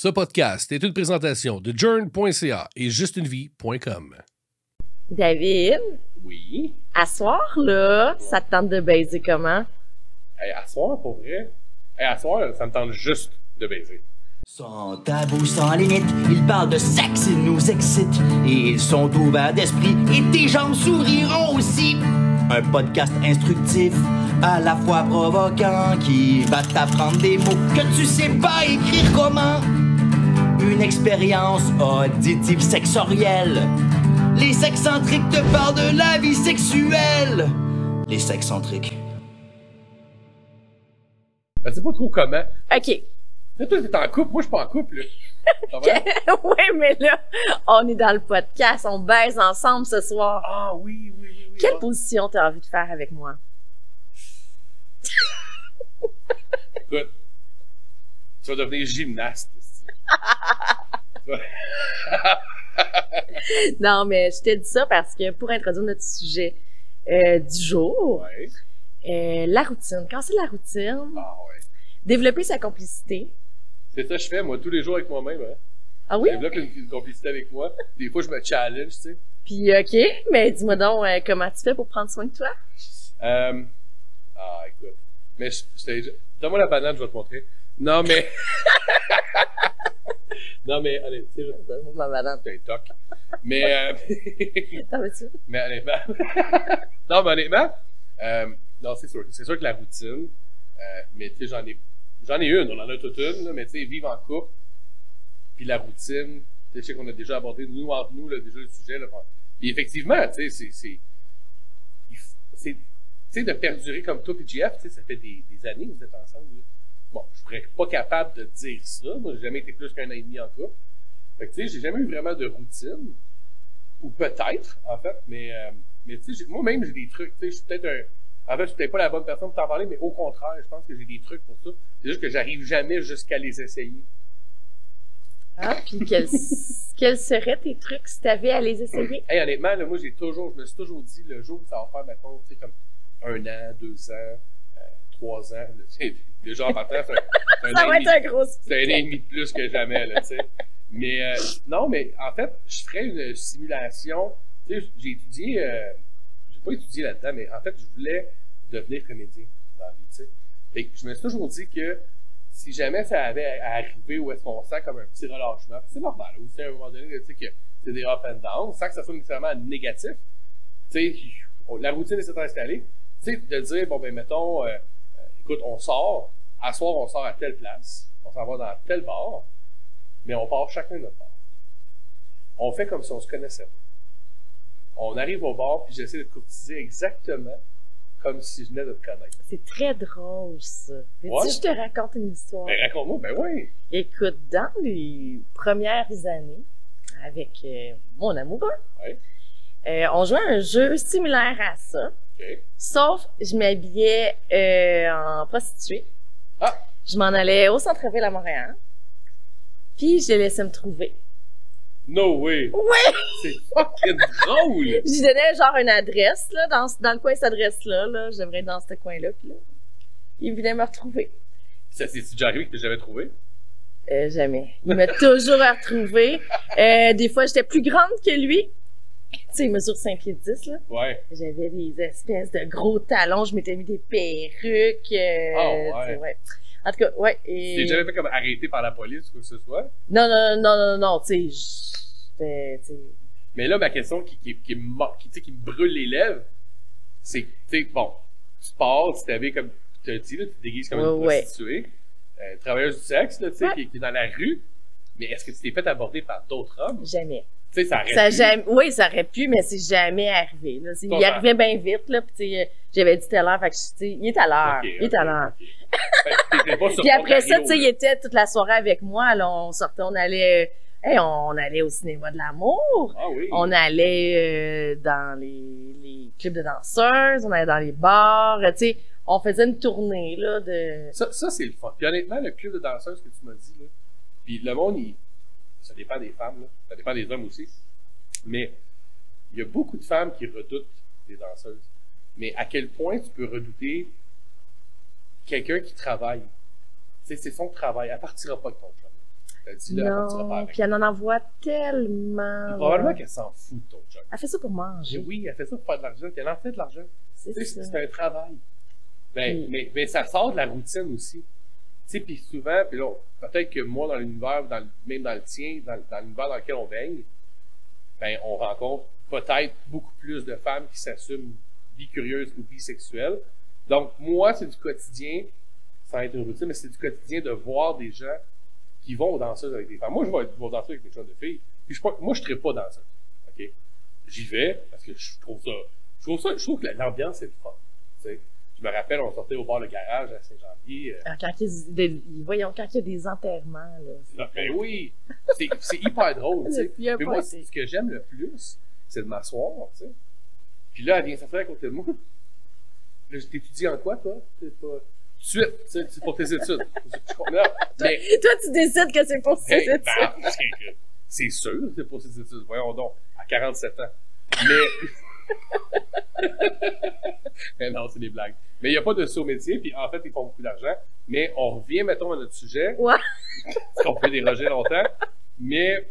Ce podcast est une présentation de journ.ca et justunevie.com. David, Oui? à soir, là, ça te tente de baiser comment? Hey, à soir, pour vrai? Hey, à soir, ça me tente juste de baiser. Sans tabou, sans limite, ils parlent de sexe, ils nous excitent. Et ils sont ouverts d'esprit, et tes jambes souriront aussi. Un podcast instructif, à la fois provoquant, qui va t'apprendre des mots que tu sais pas écrire comment. Une expérience auditive sexorielle. Les sexcentriques te parlent de la vie sexuelle. Les sexcentriques. Je sais pas trop comment. OK. Là, toi, t'es en couple. Moi, je suis pas en couple, ouais, mais là, on est dans le podcast, on baise ensemble ce soir. Ah oui, oui, oui. oui. Quelle Ah. position t'as envie de faire avec moi? Écoute, tu vas devenir gymnaste. Non, mais je t'ai dit ça parce que pour introduire notre sujet euh, du jour, ouais. euh, la routine. Quand c'est la routine, Ah ouais. développer sa complicité. C'est ça que je fais, moi, tous les jours avec moi-même. Hein. Ah oui? Je développe une, une complicité avec moi. Des fois, je me challenge, tu sais. Puis, OK, mais dis-moi donc, euh, comment tu fais pour prendre soin de toi? Ah, écoute. Mais Donne-moi la banane, je vais te montrer. Non, mais... non, mais, allez, tu sais, c'est un toc. Mais, euh... Mais honnêtement... non, mais honnêtement, euh, non, c'est sûr. C'est sûr que la routine, euh, mais tu sais, j'en ai, j'en ai une, on en a toute une, là, mais tu sais, vivre en couple, puis la routine, tu sais, je sais qu'on a déjà abordé, nous, entre nous, là, déjà le sujet, là. Puis effectivement, tu sais, c'est, tu sais, de perdurer comme toi puis JF, tu sais, ça fait des, des années que vous êtes ensemble, là. Bon, je serais pas capable de dire ça. Moi, j'ai jamais été plus qu'un an et demi en couple. Fait que, tu sais, j'ai jamais eu vraiment de routine. Ou peut-être, en fait, mais, euh, mais tu sais, moi-même, j'ai des trucs, tu sais, je suis peut-être un, en fait, je suis peut-être pas la bonne personne pour t'en parler, mais au contraire, je pense que j'ai des trucs pour ça. C'est juste que j'arrive jamais jusqu'à les essayer. Ah, puis quels, quels seraient tes trucs si t'avais à les essayer? Hey, honnêtement, là, moi, j'ai toujours, je me suis toujours dit, le jour où ça va faire, mettons, tu sais, comme un an, deux ans, trois ans, déjà en partant, c'est un, un Ça an va et être un demi de plus que jamais, là, tu sais. Mais, euh, non, mais, en fait, je ferais une simulation, tu sais, j'ai étudié, euh, j'ai pas étudié là-dedans, mais en fait, je voulais devenir comédien dans la vie, tu sais. Fait que je me suis toujours dit que si jamais ça avait à arriver où est-ce qu'on sent comme un petit relâchement, c'est normal, aussi à un moment donné, tu sais, que c'est des up and down, sans que ça soit nécessairement négatif, tu sais, la routine s'est installée, tu sais, de dire, bon, ben, mettons, euh, écoute, on sort, à soir, on sort à telle place, on s'en va dans tel bar, mais on part chacun de notre bar. On fait comme si on se connaissait pas. On arrive au bar, puis j'essaie de courtiser exactement comme si je venais de te connaître. C'est très drôle, ça. Ouais. que je te raconte une histoire? Ben, raconte-moi, ben oui. Écoute, dans les premières années, avec euh, mon amoureux, Ouais. euh, on jouait à un jeu similaire à ça, Sauf je m'habillais euh, en prostituée. Ah! Je m'en allais au centre-ville à Montréal, puis je les laissais me trouver. No way! Ouais! C'est fucking drôle! Je lui donnais genre une adresse, là, dans, dans le coin de cette adresse-là, là, être dans ce coin-là, puis là, il venait me retrouver. Ça s'est déjà arrivé que j'avais trouvé? Euh, jamais. Il m'a toujours retrouvé. Euh, des fois, j'étais plus grande que lui. Tu sais, il mesure 5 pieds 10, là. Ouais. J'avais des espèces de gros talons, je m'étais mis des perruques. euh, Ah, ouais. tu sais, En tout cas, ouais. Et... Tu t'es jamais fait comme arrêté par la police ou quoi que ce soit? Non, non, non, non, non, tu sais, j'étais, tu sais, Mais là, ma question qui, qui, qui, qui, qui me brûle les lèvres, c'est tu sais, bon, tu pars, tu t'habilles comme tu dit, là, tu te déguises comme une Ouais, ouais. prostituée, euh, travailleuse du sexe, là, tu sais, Ouais. qui, qui est dans la rue. Mais est-ce que tu t'es fait aborder par d'autres hommes? jamais. Tu sais, ça aurait Ça pu. jamais, oui, ça aurait pu, mais c'est jamais arrivé. Là. Il arrivait bien vite, là, puis sais, j'avais dit tout à l'heure, fait que il est à l'heure, il est à l'heure. ok. Fait que t'étais pas sur Puis après ça, tu sais, il était toute la soirée avec moi. Là, on sortait, on allait, hey, on allait au cinéma de l'amour. Ah oui. On allait euh, dans les, les clubs de danseuses, on allait dans les bars. euh, Tu sais, on faisait une tournée là de. Ça, ça c'est le fun. Puis honnêtement, le club de danseuses que tu m'as dit, là, puis le monde, il, ça dépend des femmes, là, ça dépend des hommes aussi. Mais il y a beaucoup de femmes qui redoutent les danseuses. Mais à quel point tu peux redouter quelqu'un qui travaille? Tu sais, c'est son travail. Elle partira pas de ton chum. T'as dit, là, pas avec. puis elle en envoie tellement. Probablement qu'elle s'en fout de ton job. Elle fait ça pour Mais manger. oui, elle fait ça pour faire de l'argent, puis elle en fait de l'argent. C'est un travail. Ben, Oui. mais, mais ça sort de la routine aussi. Sais, puis souvent, puis là, peut-être que moi, dans l'univers, même dans le tien, dans, l'univers dans lequel on baigne, ben, on rencontre peut-être beaucoup plus de femmes qui s'assument bicurieuses ou bisexuelles. Donc, moi, c'est du quotidien, sans être une routine, mais c'est du quotidien de voir des gens qui vont aux danseuses avec des femmes. Moi, je vais, danser avec des jeunes de filles, puis je, moi, je ne pas danseuse. OK? J'y vais parce que je trouve ça, je trouve ça, je trouve que l'ambiance est sais? Je me rappelle, on sortait au bar le garage à Saint-Janvier. euh, Ah, Quand il y a des- voyons, quand il y a des enterrements, là. c'est- Ah, ben oui, c'est hyper drôle, Mais moi, ce que j'aime le plus, c'est de m'asseoir, tu sais. Puis là, elle vient s'asseoir à côté de moi. Là, t'étudies en quoi, toi? T'es pas... De suite, tu sais, c'est pour tes études. Je mais, Toi, tu décides que c'est pour hey, c'est ben, c'est- sûr, c'est pour ses études. Voyons donc, à 47 ans. Mais... mais non, c'est des blagues. Mais il n'y a pas de saut métier, puis en fait, ils font beaucoup d'argent. Mais on revient, mettons, à notre sujet. Ouais. Parce qu'on peut déroger longtemps. Mais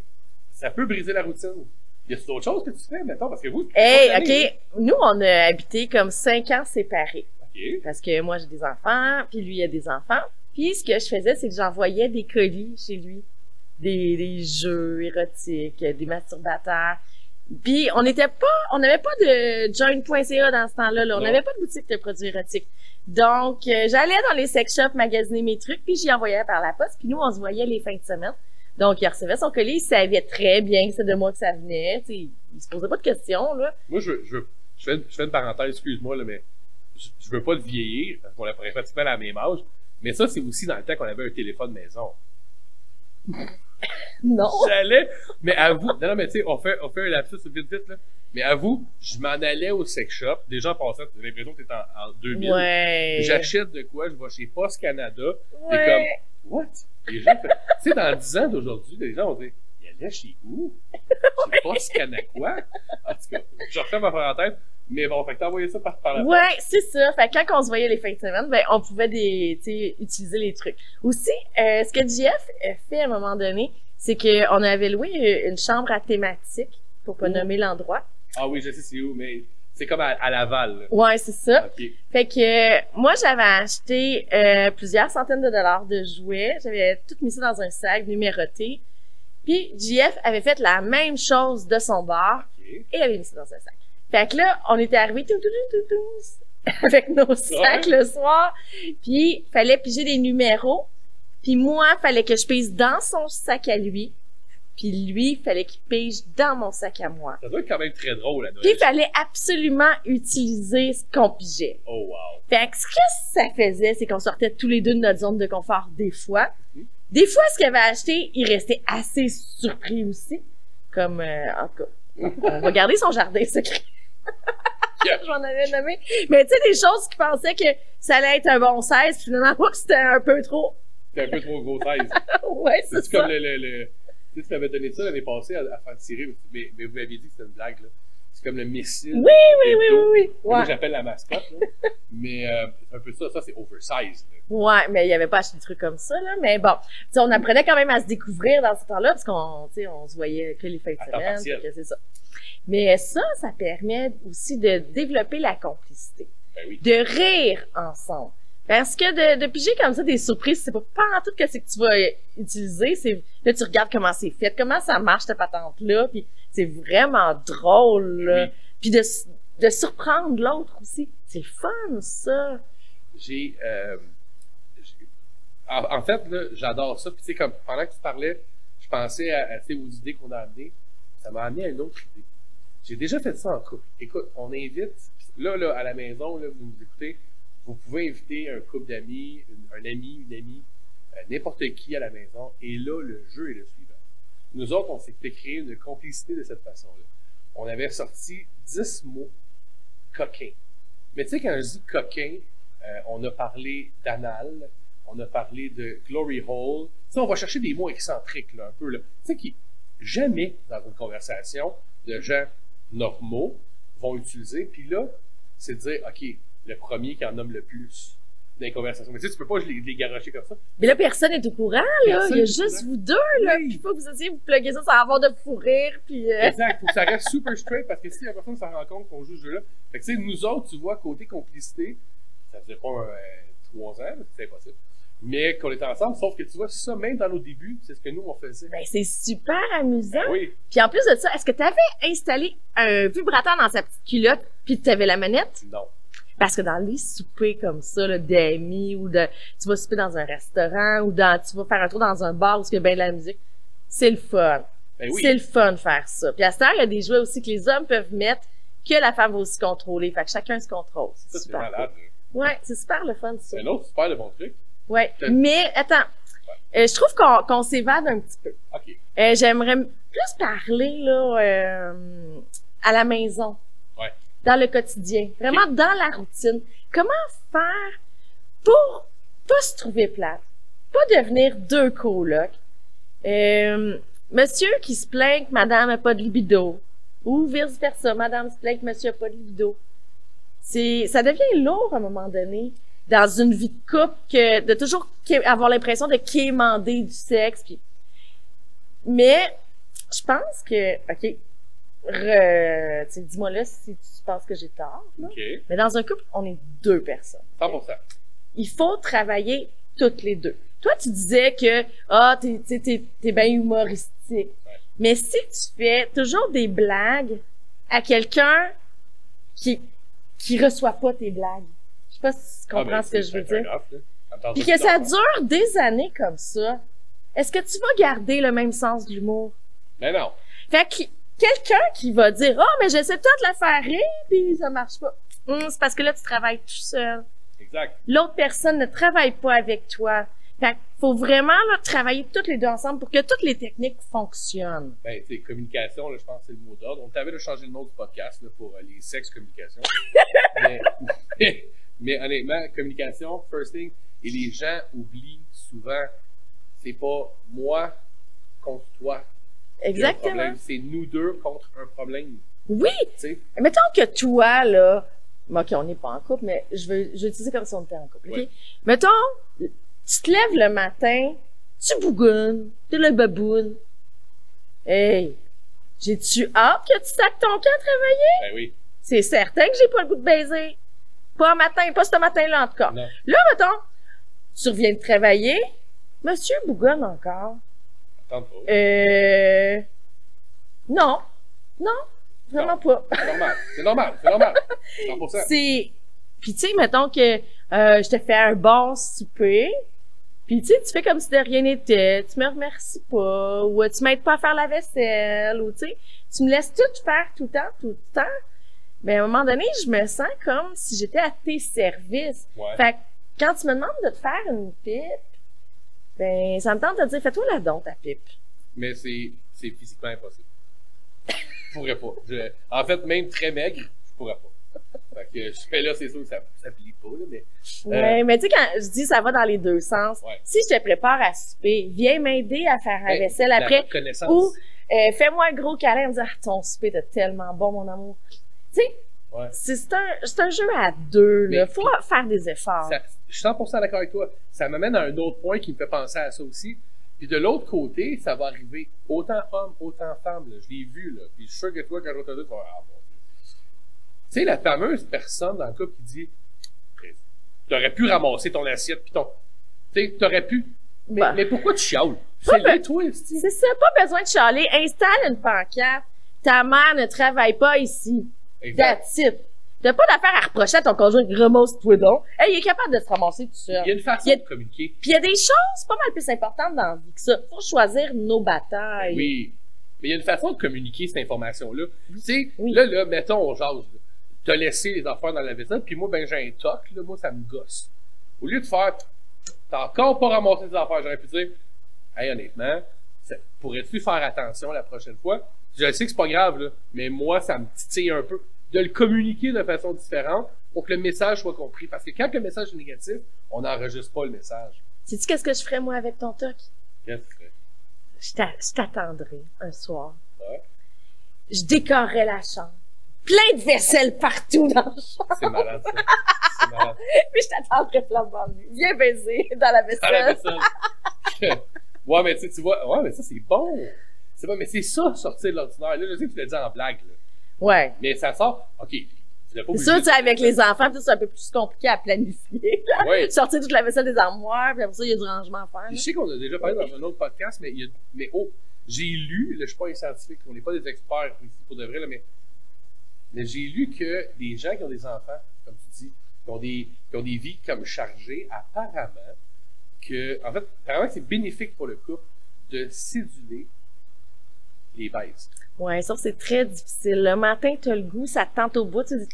ça peut briser la routine. Il y a d'autres choses que tu fais, mettons, parce que vous. Hey, année, OK. Nous, on a habité comme cinq ans séparés. OK. Parce que moi, j'ai des enfants, puis lui, il a des enfants. Puis ce que je faisais, c'est que j'envoyais des colis chez lui. Des, des jeux érotiques, des masturbateurs. Puis on n'était pas, on n'avait pas de join.ca dans ce temps-là. Là. On n'avait pas de boutique de produits érotiques. Donc, euh, j'allais dans les sex shops magasiner mes trucs, puis j'y envoyais par la poste. Puis nous, on se voyait les fins de semaine. Donc, il recevait son colis, il savait très bien que c'était de moi que ça venait. Sais, il se posait pas de questions, là. Moi, je, je, je, fais, je fais une parenthèse, excuse-moi, là, mais je, je veux pas te vieillir, parce qu'on a pratiquement à la même âge. Mais ça, c'est aussi dans le temps qu'on avait un téléphone maison. Non. J'allais, mais avoue, non, non, mais tu sais, on fait, on fait un lapsus vite, vite, là. Mais avoue, je m'en allais au sex shop. Déjà, en passant, j'ai l'impression que t'es en, en 2000. Ouais. J'achète de quoi, je vais chez Post Canada. Ouais. comme, What? Les gens, tu sais, dans 10 ans d'aujourd'hui, les gens vont dire, il allait chez où? Chez Post Canada quoi? En tout cas, je refais ma parenthèse. Mais bon, fait que envoyé ça par, par Ouais, c'est ça. Fait que quand on se voyait les fins de semaine, ben, on pouvait des, tu sais, utiliser les trucs. Aussi, euh, ce que JF a fait à un moment donné, c'est que on avait loué euh, une chambre à thématique, pour pas Mmh. nommer l'endroit. Ah oui, je sais c'est où, mais c'est comme à, à Laval. là. Ouais, c'est ça. OK. Fait que euh, moi, j'avais acheté euh, plusieurs centaines de dollars de jouets. J'avais tout mis ça dans un sac numéroté. Puis JF avait fait la même chose de son bar OK. et avait mis ça dans un sac. Fait que là, on était arrivés tout, tout, tout, tout, tout, avec nos sacs le soir. Puis, fallait piger des numéros. Puis moi, fallait que je pige dans son sac à lui. Puis lui, fallait qu'il pige dans mon sac à moi. Ça doit être quand même très drôle, à Puis il fallait absolument utiliser ce qu'on pigeait. Oh, wow. Fait que ce que ça faisait, c'est qu'on sortait tous les deux de notre zone de confort des fois. Mhm. Des fois, ce qu'il avait acheté, il restait assez surpris aussi. Comme, euh, en tout cas, on va garder son jardin secret. J'en avais nommé. Mais tu sais, des choses qui pensaient que ça allait être un bon 16, finalement, c'était un peu trop. C'est un peu trop gros 16. ouais, c'est C'est ça. comme le, le, le- Tu sais, tu m'avais donné ça l'année passée à, à faire tirer, mais, mais vous m'aviez dit que c'était une blague, là. Comme le missile. Oui, oui, oui, oui, oui. Moi, j'appelle la mascotte, là. mais euh, un peu ça. Ça, c'est oversize. là. Ouais, mais il y avait pas acheté des trucs comme ça, là. Mais bon, tu sais, on apprenait quand même à se découvrir dans ce temps-là, parce qu'on, tu sais, on se voyait que les fins de semaine, c'est ça. Mais ça, ça permet aussi de développer la complicité. Ben. De rire ensemble. Parce que de, de piger comme ça des surprises, c'est pas, pas en tout que c'est que tu vas utiliser, c'est, là, tu regardes comment c'est fait, comment ça marche, ta patente-là, puis c'est vraiment drôle. Oui. Puis de, de surprendre l'autre aussi. C'est fun, ça. J'ai. Euh, en, en fait, là, j'adore ça. Puis, tu sais, comme pendant que tu parlais, je pensais à, à, aux idées qu'on a amenées. Ça m'a amené à une autre idée. J'ai déjà fait ça en couple. Écoute, on invite. Là, là, à la maison, là, vous nous écoutez, vous pouvez inviter un couple d'amis, un ami, une amie, euh, n'importe qui à la maison. Et là, le jeu est le suivant. Nous autres, on s'est fait créer une complicité de cette façon-là. On avait sorti 10 mots coquins. Mais tu sais, quand je dis coquin, euh, on a parlé d'anal, on a parlé de glory hole. Tu sais, on va chercher des mots excentriques, un peu. Tu sais, qui, jamais dans une conversation de gens normaux vont utiliser. Puis là, c'est de dire, OK, le premier qui en nomme le plus. Les conversations. Mais tu sais, tu peux pas les, les garocher comme ça. Mais là, personne n'est au courant, là. Personne Il y a juste courant. vous deux, là. Oui. Puis faut que vous essayiez de vous plugger ça sans avoir de fou rire, puis... euh, Exact, faut que ça reste super straight parce que si la personne s'en rend compte qu'on joue ce jeu-là. Fait que tu sais, nous autres, tu vois, côté complicité, ça faisait pas euh, trois ans, c'est impossible. Mais qu'on était ensemble, sauf que tu vois, ça, même dans nos débuts, c'est ce que nous, on faisait. Ben, c'est super amusant. Ben oui, Puis en plus de ça, est-ce que tu avais installé un vibrateur dans sa petite culotte, puis tu avais la manette? non. Parce que dans les soupers comme ça, là, d'amis, ou de, tu vas souper dans un restaurant, ou dans, tu vas faire un tour dans un bar où il y a bien de la musique, c'est le fun. Ben oui. C'est le fun de faire ça. Puis à cette heure, il y a des jouets aussi que les hommes peuvent mettre, que la femme va aussi contrôler. Fait que chacun se contrôle. C'est Ça, c'est super. malade. Ouais, c'est super le fun, ça. C'est un autre super de bon truc. Ouais. Mais, attends. Euh, je trouve qu'on qu'on s'évade un petit peu. OK. Euh, J'aimerais plus parler, là, euh, à la maison. Dans le quotidien. Vraiment dans la routine. Comment faire pour pas se trouver plate? Pas devenir deux colocs? Euh, monsieur qui se plaint que madame a pas de libido. Ou vice versa, madame se plaint que monsieur a pas de libido. C'est, ça devient lourd à un moment donné. Dans une vie de couple, que, de toujours avoir l'impression de quémander du sexe. Puis... Mais, je pense que, OK, dis-moi là si tu penses que j'ai tort. Là. Mais dans un couple, on est deux personnes. 100%. Il faut travailler toutes les deux. Toi, tu disais que ah, t'es, t'es, t'es, t'es bien humoristique. Mais si tu fais toujours des blagues à quelqu'un qui qui reçoit pas tes blagues, je sais pas si tu Ah, comprends ben, ce que je veux dire. Puis que ça dure des années comme ça. Est-ce que tu vas garder le même sens de l'humour? Mais non. Fait que quelqu'un qui va dire Ah, mais j'essaie peut-être de la faire rire, puis ça marche pas. Hum, c'est parce que là, tu travailles tout seul. Exact. L'autre personne ne travaille pas avec toi. Fait que faut vraiment là, travailler toutes les deux ensemble pour que toutes les techniques fonctionnent. Ben, tu communication, là, je pense que c'est le mot d'ordre. On t'avait de changer le nom du podcast là, pour euh, les sexes communication. mais, mais, mais honnêtement, communication, first thing, et les gens oublient souvent, c'est pas moi contre toi. Exactement. C'est nous deux contre un problème. Oui! Tu sais, Mettons que toi, là, OK, on n'est pas en couple, mais je veux, je veux utiliser comme si on était en couple, OK? Ouais. Mettons, tu te lèves le matin, tu bougonnes, t'es le baboune. Hey! J'ai-tu hâte que tu sacs ton camp à travailler? ben oui. C'est certain que j'ai pas le goût de baiser. Pas un matin, pas ce matin-là en tout cas. Non. Là, mettons, tu reviens de travailler, monsieur bougonne encore. Euh... Non. Non. Vraiment pas. C'est normal. C'est normal. C'est normal. 100%. C'est... Puis tu sais, mettons que euh, je te fais un bon souper, puis tu sais, tu fais comme si de rien n'était, tu me remercies pas, ou tu m'aides pas à faire la vaisselle, ou tu sais, tu me laisses tout faire tout le temps, tout le temps. Mais à un moment donné, je me sens comme si j'étais à tes services. Ouais. Fait que quand tu me demandes de te faire une pipe, ben ça me tente de dire fais-toi la don ta pipe. mais c'est c'est physiquement impossible. Je pourrais pas. Je- en fait, même très maigre, je pourrais pas. Fait que je fais là, c'est sûr que ça, ça plie pas, là, mais. Ouais, mais tu sais, quand je dis ça va dans les deux sens, Euh. Ouais. si je te prépare à souper, viens m'aider à faire la Ben, vaisselle après, ou euh, fais-moi un gros câlin, me dire, ah, ton souper est tellement bon, mon amour. Tu sais, Ouais. c'est c'est un, c'est un jeu à deux. Mais- Faut faire des efforts. Ça- je suis 100% d'accord avec toi. Ça m'amène à un autre point qui me fait penser à ça aussi. Puis de l'autre côté, ça va arriver autant homme, autant femme. Là. Je l'ai vu, là. Puis je suis sûr que toi, quand tu vas ah, mon Dieu. Tu sais, la fameuse personne dans le couple qui dit T'aurais pu ramasser ton assiette, puis ton. Tu sais, t'aurais pu. Mais, Bah. mais pourquoi tu chiales? Esti. C'est ça, pas besoin de chialer. Installe une pancarte. Ta mère ne travaille pas ici. Exact. That's it. T'as pas d'affaire à reprocher à ton conjoint, ramasse-toi donc. Hey, il est capable de se ramasser tout seul. Il y a une façon a- de communiquer. Puis il y a des choses pas mal plus importantes dans la vie que ça. Faut choisir nos batailles. Oui. Mais il y a une façon de communiquer cette information-là. Tu sais, Oui. là, là, mettons, on jase. T'as laissé les affaires dans la vaisselle, puis moi, ben, j'ai un toc, là, moi, ça me gosse. Au lieu de faire, t'as encore pas ramassé tes affaires, j'aurais pu dire, hey, honnêtement, pourrais-tu faire attention la prochaine fois? Je sais que c'est pas grave, là, mais moi, ça me titille un peu. De le communiquer de façon différente pour que le message soit compris. Parce que quand le message est négatif, on n'enregistre pas le message. Sais-tu qu'est-ce que je ferais, moi, avec ton toc? Qu'est-ce que? Je t'a- je t'attendrai un soir. Ouais. Je décorerais la chambre. Plein de vaisselle partout dans la chambre. C'est malade, ça. malade. Puis je t'attendrai flambant nu. Viens baiser dans la À la vaisselle. vaisselle. ouais, mais tu sais, tu vois, ouais, mais ça, c'est bon. C'est bon, mais c'est ça, sortir de l'ordinaire. Là, je sais que tu l'as dit en blague, là. Ouais. Mais ça sort, ok. Pas C'est sûr, tu sais, avec les enfants, c'est un peu plus compliqué à planifier. là. Ouais. Sortir toute la vaisselle des armoires, puis après ça, il y a du rangement à faire. Je sais qu'on a déjà parlé dans un autre podcast, mais, il y a, mais oh, j'ai lu, là, je suis pas un scientifique, on n'est pas des experts ici pour de vrai, là, mais, mais j'ai lu que des gens qui ont des enfants, comme tu dis, qui ont des, qui ont des vies comme chargées, apparemment, que, en fait, apparemment c'est bénéfique pour le couple de séduler les baises. Ouais, ça, c'est très difficile. Le matin, t'as le goût, ça te tente au bout, tu dis,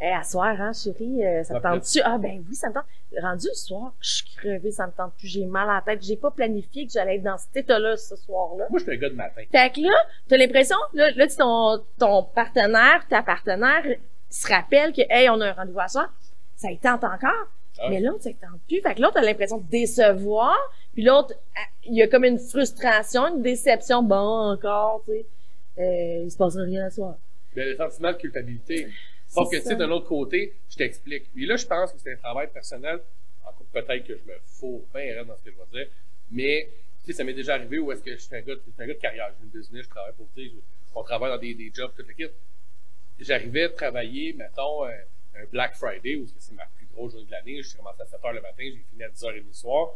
hey, à soir, hein, chérie, euh, ça te tente-tu? Ah, ben oui, ça me tente. Rendu le soir, je suis crevée, ça me tente plus, j'ai mal à la tête, j'ai pas planifié que j'allais être dans cet état-là ce soir-là. Moi, je suis un gars de matin. Fait que là, t'as l'impression, là, là, tu- ton, ton partenaire, ta partenaire, se rappelle que, hey, on a un rendez-vous à soir, ça y tente encore. Ah. Mais l'autre, ça y tente plus. Fait que l'autre a l'impression de décevoir. Puis l'autre, il y a comme une frustration, une déception. Bon, encore, tu sais. Euh, il se passera rien à soir. Mais le sentiment de culpabilité. Sauf que, C'est tu sais, d'un autre côté, je t'explique. Et là, je pense que c'est un travail personnel. Encore peut-être que je me fous bien dans ce que je vais dire. Mais, tu sais, ça m'est déjà arrivé où est-ce que je suis un gars, je suis un gars de carrière. J'ai une business, je travaille pour, tu sais, on travaille dans des, des jobs, toute l'équipe. J'arrivais à travailler, mettons, un, un Black Friday, où c'est ma plus grosse journée de l'année. J'ai commencé à 7 h le matin, j'ai fini à 10 h 30 le soir.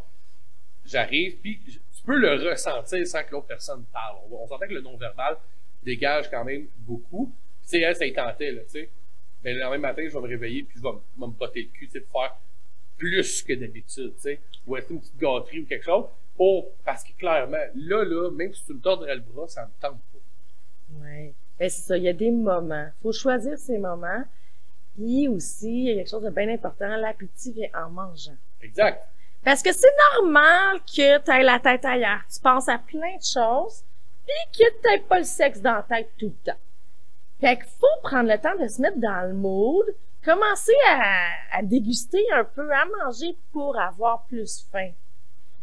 J'arrive, puis je- tu peux le ressentir sans que l'autre personne parle. On, on s'entend que le non-verbal dégage quand même beaucoup. Tu sais, elle, ça y tentait, tu sais. Mais le lendemain matin, je vais me réveiller, puis je vais, me- je botter le cul, tu sais, pour faire plus que d'habitude, tu sais. Ou être une petite gâterie ou quelque chose. Pour, parce que clairement, là, là, même si tu me tordrais le bras, ça me tente pas. Ouais. Ben, c'est ça. Il y a des moments. Faut choisir ces moments. Puis aussi, il y a quelque chose de bien important. L'appétit vient en mangeant. Exact. Parce que c'est normal que tu aies la tête ailleurs. Tu penses à plein de choses, puis que tu pas le sexe dans la tête tout le temps. Fait qu'il faut prendre le temps de se mettre dans le mood, commencer à, à déguster un peu, à manger pour avoir plus faim.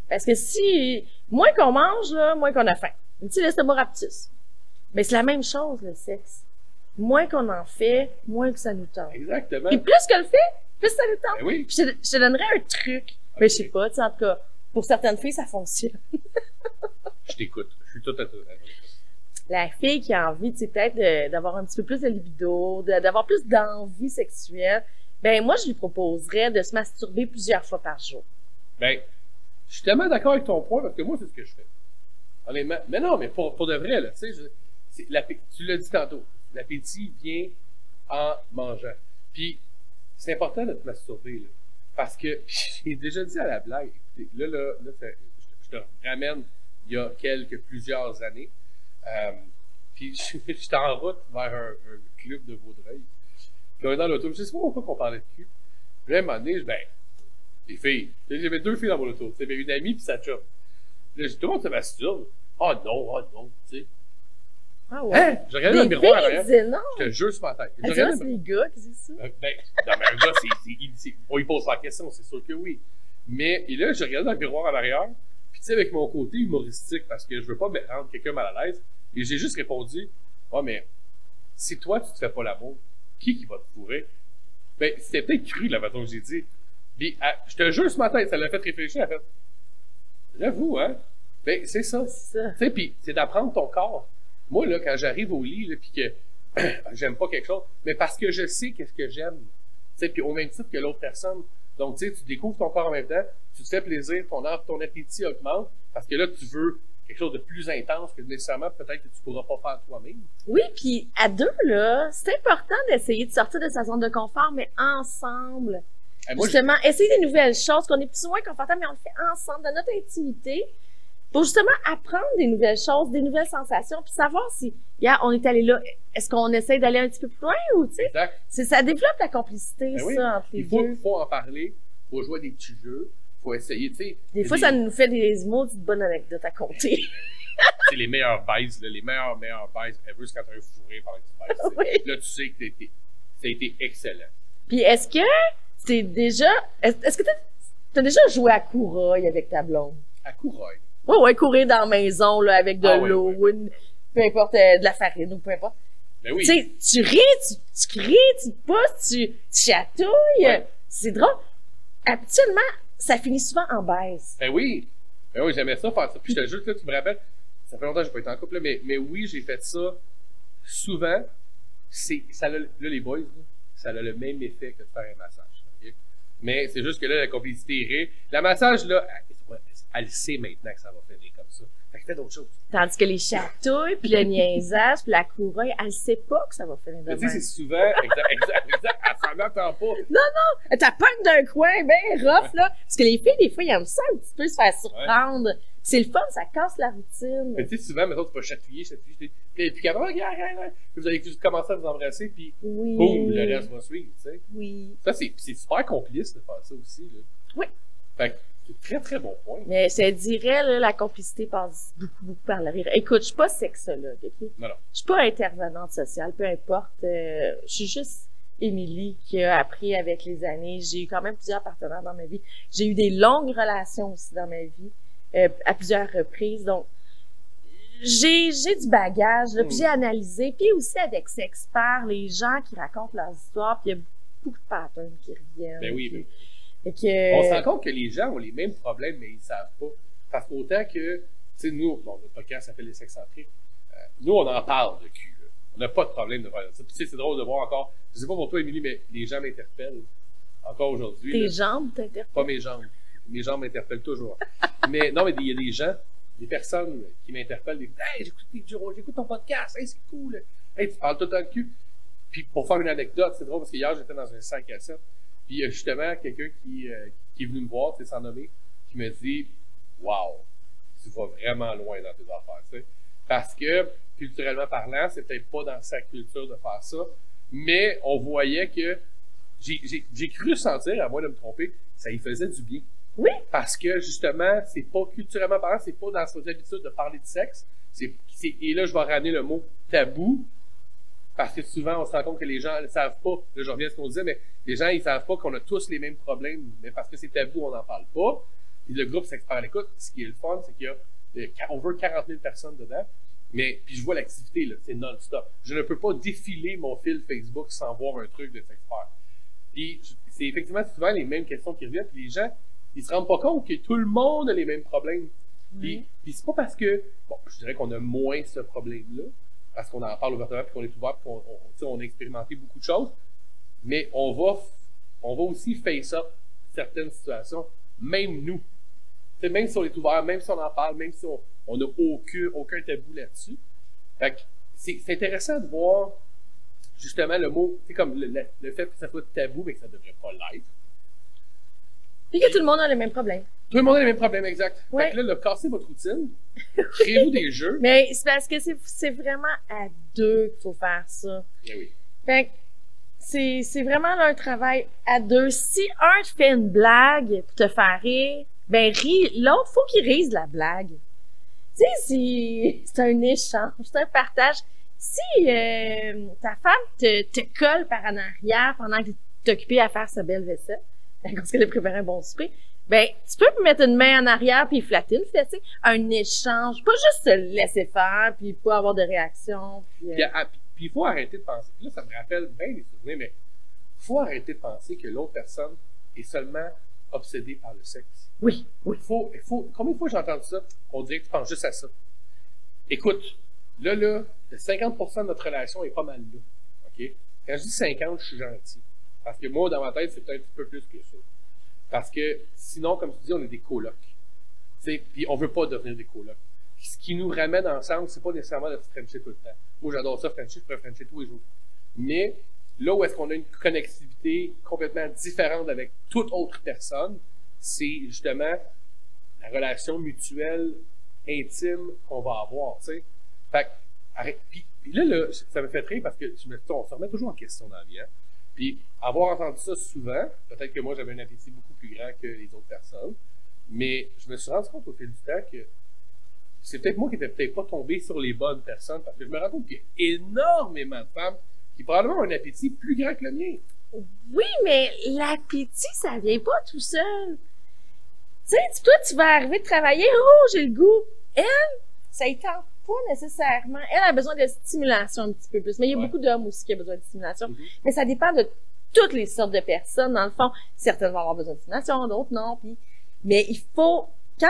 Parce que si, moins qu'on mange, là, moins qu'on a faim. Un petit l'estomac raptus. Mais c'est la même chose, le sexe. Moins qu'on en fait, moins que ça nous tente. Exactement. Puis plus que le fait, plus ça nous tente. Ben oui. Puis je, te- je te donnerais un truc. Mais je sais pas, tu sais, en tout cas, pour certaines filles, ça fonctionne. Je t'écoute. Je suis tout à tout. La fille qui a envie, tu sais, peut-être d'avoir un petit peu plus de libido, d'avoir plus d'envie sexuelle, ben moi, je lui proposerais de se masturber plusieurs fois par jour. Ben, je suis tellement d'accord avec ton point parce que moi, c'est ce que je fais. Honnêtement. Mais non, mais pour, pour de vrai, là, tu sais, tu l'as dit tantôt, l'appétit vient en mangeant. Puis, c'est important de te masturber, là. Parce que, j'ai déjà dit à la blague, écoutez, là, là, je, je te ramène il y a quelques, plusieurs années. Euh, puis, je j'étais en route vers un, club de Vaudreuil. Puis, on est dans l'auto. Je sais pas pourquoi qu'on parlait de cul. Puis, à un moment donné, je- ben, les filles. J'avais deux filles dans mon auto. Tu sais, une amie puis sa chum. Là, j'ai dit, tout le monde se masturbe. Oh non, oh non, tu sais. Ah ouais. Hein? J'ai regardé dans le miroir à filles non. Je te jure sur ma tête. J'ai Ah, regardé ça, dans c'est le- les gars qui disent ça? Euh, Ben, non, mais un gars, c'est, c'est, il, c'est, on y pose la question, c'est sûr que oui. Mais, et là, j'ai regardé dans le miroir à l'arrière, puis tu sais, avec mon côté humoristique, parce que je veux pas me rendre quelqu'un mal à l'aise, et j'ai juste répondu, ouais, mais, si toi, tu te fais pas l'amour, qui qui va te fourrer? Ben, c'était peut-être cru, la façon que j'ai dit. Puis, ah, je te jure, ce matin, ça l'a fait réfléchir, elle a fait, j'avoue, hein? Ben, c'est ça. C'est ça. Tu sais, puis c'est d'apprendre ton corps. Moi, là, quand j'arrive au lit, puis que j'aime pas quelque chose, mais parce que je sais qu'est-ce que j'aime. Tu sais, puis au même titre que l'autre personne. Donc, tu sais, tu découvres ton corps en même temps, tu te fais plaisir, ton, ton appétit augmente, parce que là, tu veux quelque chose de plus intense que nécessairement peut-être que tu pourras pas faire toi-même. Oui, puis à deux, là, c'est important d'essayer de sortir de sa zone de confort, mais ensemble. Je- justement, essayer des nouvelles choses, qu'on est plus ou moins confortable, mais on le fait ensemble, dans notre intimité, pour justement apprendre des nouvelles choses, des nouvelles sensations, puis savoir si, yeah, on est allé là, est-ce qu'on essaie d'aller un petit peu plus loin ou, tu sais, ça développe la complicité, Ben oui. ça, entre les Il faut, deux. faut en parler, faut jouer à des petits jeux, faut essayer, tu sais. Des fois, des- ça nous fait des maudites bonnes anecdotes à compter. c'est les meilleures baises, là, les meilleures, meilleures baises ever, c'est quand t'as un fourré pendant que tu baises. Oui. Là, tu sais que t'as ça a été excellent. Puis est-ce que c'est déjà, est- est-ce que t'as, t'as déjà joué à courail avec ta blonde? À Coureuil. Ouais, ouais, courir dans la maison, là, avec de Ah l'eau, une- peu importe, euh, de la farine, ou peu importe. Ben oui. Tu sais, tu ris, tu, tu cries, tu te pousses, tu, tu chatouilles. Ouais. C'est drôle. Habituellement, ça finit souvent en baisse. Ben oui. Ben oui, j'aimais ça faire ça. Puis je te jure que là, tu me rappelles, ça fait longtemps que j'ai pas été en couple, là, mais, mais oui, j'ai fait ça souvent. C'est, ça a, là, les boys, là, ça a le même effet que de faire un massage. ok? Mais c'est juste que là, la complicité est ré. La massage, là, elle, elle sait maintenant que ça va finir comme ça. Fait que fait d'autres choses. Tandis que les chatouilles, puis le niaisage, puis la couronne, elle sait pas que ça va finir de Mais tu sais, même. c'est souvent, exact, exact, exact, elle s'en attend pas. T'as peur d'un coin bien rough, là. Parce que les filles, des fois, ils aiment ça un petit peu se faire surprendre. C'est le fun, ça casse la routine. Mais tu sais, souvent, mettons, tu vas chatouiller, chatouiller. Puis, puis quand regarde, regarde, vous allez commencer à vous embrasser, puis Oui. boum, le reste va suivre, tu sais. Oui. Ça, c'est, super complice de faire ça aussi, là. Oui. Fait très, très bon point. Mais je te dirais, là, la complicité passe beaucoup, beaucoup par le rire. Écoute, je suis pas sexologue, OK? Non, non. Je suis pas intervenante sociale, peu importe. euh, je suis juste Émilie qui a appris avec les années. J'ai eu quand même plusieurs partenaires dans ma vie. J'ai eu des longues relations aussi dans ma vie, euh, à plusieurs reprises. Donc, j'ai j'ai du bagage, là, puis Mm. j'ai analysé. Puis aussi avec Sexpert, les gens qui racontent leurs histoires, puis il y a beaucoup de patterns qui reviennent. Ben oui, puis- ben que, On se rend compte que les gens ont les mêmes problèmes, mais ils savent pas. Parce qu'autant que, tu sais, nous, bon, notre podcast s'appelle Les Sexcentriques, euh, nous, on en parle de cul. là. On n'a pas de problème de faire ça. Puis, tu sais, c'est drôle de voir encore, je sais pas pour toi, Émilie, mais les gens m'interpellent encore aujourd'hui. tes là. jambes t'interpellent? Pas mes jambes. Mes jambes m'interpellent toujours. mais non, mais il y a des gens, des personnes qui m'interpellent, des Hey, j'écoute, tes- j'écoute ton podcast, hey, c'est cool. Hey, tu parles tout le temps de cul. Puis pour faire une anecdote, c'est drôle parce qu'hier, j'étais dans un 5 à 7. Puis il y a justement quelqu'un qui, euh, qui est venu me voir, tu sais, sans nommer, qui me dit Wow, tu vas vraiment loin dans tes affaires, tu sais. Parce que, culturellement parlant, c'est peut-être pas dans sa culture de faire ça, mais on voyait que j'ai- j'ai j'ai cru sentir, à moins de me tromper, ça lui faisait du bien. Oui. Parce que, justement, c'est pas culturellement parlant, c'est pas dans ses habitudes de parler de sexe. C'est, c'est- et là, je vais ramener le mot tabou. Parce que souvent, on se rend compte que les gens ne savent pas. Là, je reviens à ce qu'on disait, mais les gens, ils savent pas qu'on a tous les mêmes problèmes. Mais parce que c'est tabou, on n'en parle pas. Puis le groupe s'expert à l'écoute. Ce qui est le fun, c'est qu'il y a euh, over 40 000 personnes dedans. Mais, puis je vois l'activité, là, c'est non-stop. Je ne peux pas défiler mon fil Facebook sans voir un truc de s'expert. Puis c'est effectivement souvent les mêmes questions qui reviennent. Puis les gens, ils se rendent pas compte que tout le monde a les mêmes problèmes. Puis, puis c'est pas parce que, bon, je dirais qu'on a moins ce problème-là, parce qu'on en parle ouvertement, puis qu'on est ouvert, puis qu'on on, a expérimenté beaucoup de choses, mais on va, on va aussi face up certaines situations, même nous. Même si on est ouvert, même si on en parle, même si on n'a aucun, aucun tabou là-dessus. C'est c'est intéressant de voir justement le mot, sais, comme le, le- le fait que ça soit tabou, mais que ça devrait pas l'être. Puis que tout le monde a les mêmes problèmes. Tout le monde a les mêmes problèmes, exact. Ouais. Fait que là, le casser votre routine, créez-vous des jeux? Mais c'est parce que c'est vraiment à deux qu'il faut faire ça. Eh oui. Fait que c'est vraiment là, un travail à deux. Si un te fait une blague pour te faire rire, ben ris, l'autre faut qu'il rise de la blague. Tu sais, c'est un échange, c'est un partage. Si euh, ta femme te, te colle par en arrière pendant que tu occupé à faire sa belle vaisselle, parce qu'elle a préparé un bon souper, ben tu peux mettre une main en arrière puis flatter une sais. un échange, pas juste se laisser faire puis pas avoir de réaction. Puis, euh, ah, puis- il faut arrêter de penser. Là, ça me rappelle bien les souvenirs, mais il faut arrêter de penser que l'autre personne est seulement obsédée par le sexe. oui, oui. Il faut, il faut, combien de fois j'ai entendu ça? On dirait que tu penses juste à ça? Écoute, là, là, le 50% de notre relation est pas mal là. OK? Quand je dis 50, je suis gentil. Parce que moi, dans ma tête, c'est peut-être un petit peu plus que ça. Parce que sinon, comme tu dis, on est des colocs. Puis on veut pas devenir des colocs. Ce qui nous ramène ensemble, c'est pas nécessairement de se tout le temps. Moi, j'adore ça, frencher, je pourrais frencher tous les jours. Mais là où est-ce qu'on a une connectivité complètement différente avec toute autre personne, c'est justement la relation mutuelle, intime qu'on va avoir, tu sais. Fait. Puis, là, là, ça me fait rire parce que on se remet toujours en question dans la vie, hein. Puis, avoir entendu ça souvent, peut-être que moi, j'avais un appétit beaucoup plus grand que les autres personnes, mais je me suis rendu compte au fil du temps que c'est peut-être moi qui n'étais peut-être pas tombé sur les bonnes personnes, parce que je me rends compte qu'il y a énormément de femmes qui probablement ont un appétit plus grand que le mien. Oui, mais l'appétit, ça vient pas tout seul. Tu sais, toi, tu vas arriver de travailler, oh, j'ai le goût. Elle, ça y tente pas nécessairement. Elle a besoin de stimulation un petit peu plus. Mais il y a Ouais. beaucoup d'hommes aussi qui ont besoin de stimulation. Mhm. Mais ça dépend de toutes les sortes de personnes, dans le fond. Certaines vont avoir besoin de stimulation, d'autres non. Puis, mais il faut, quand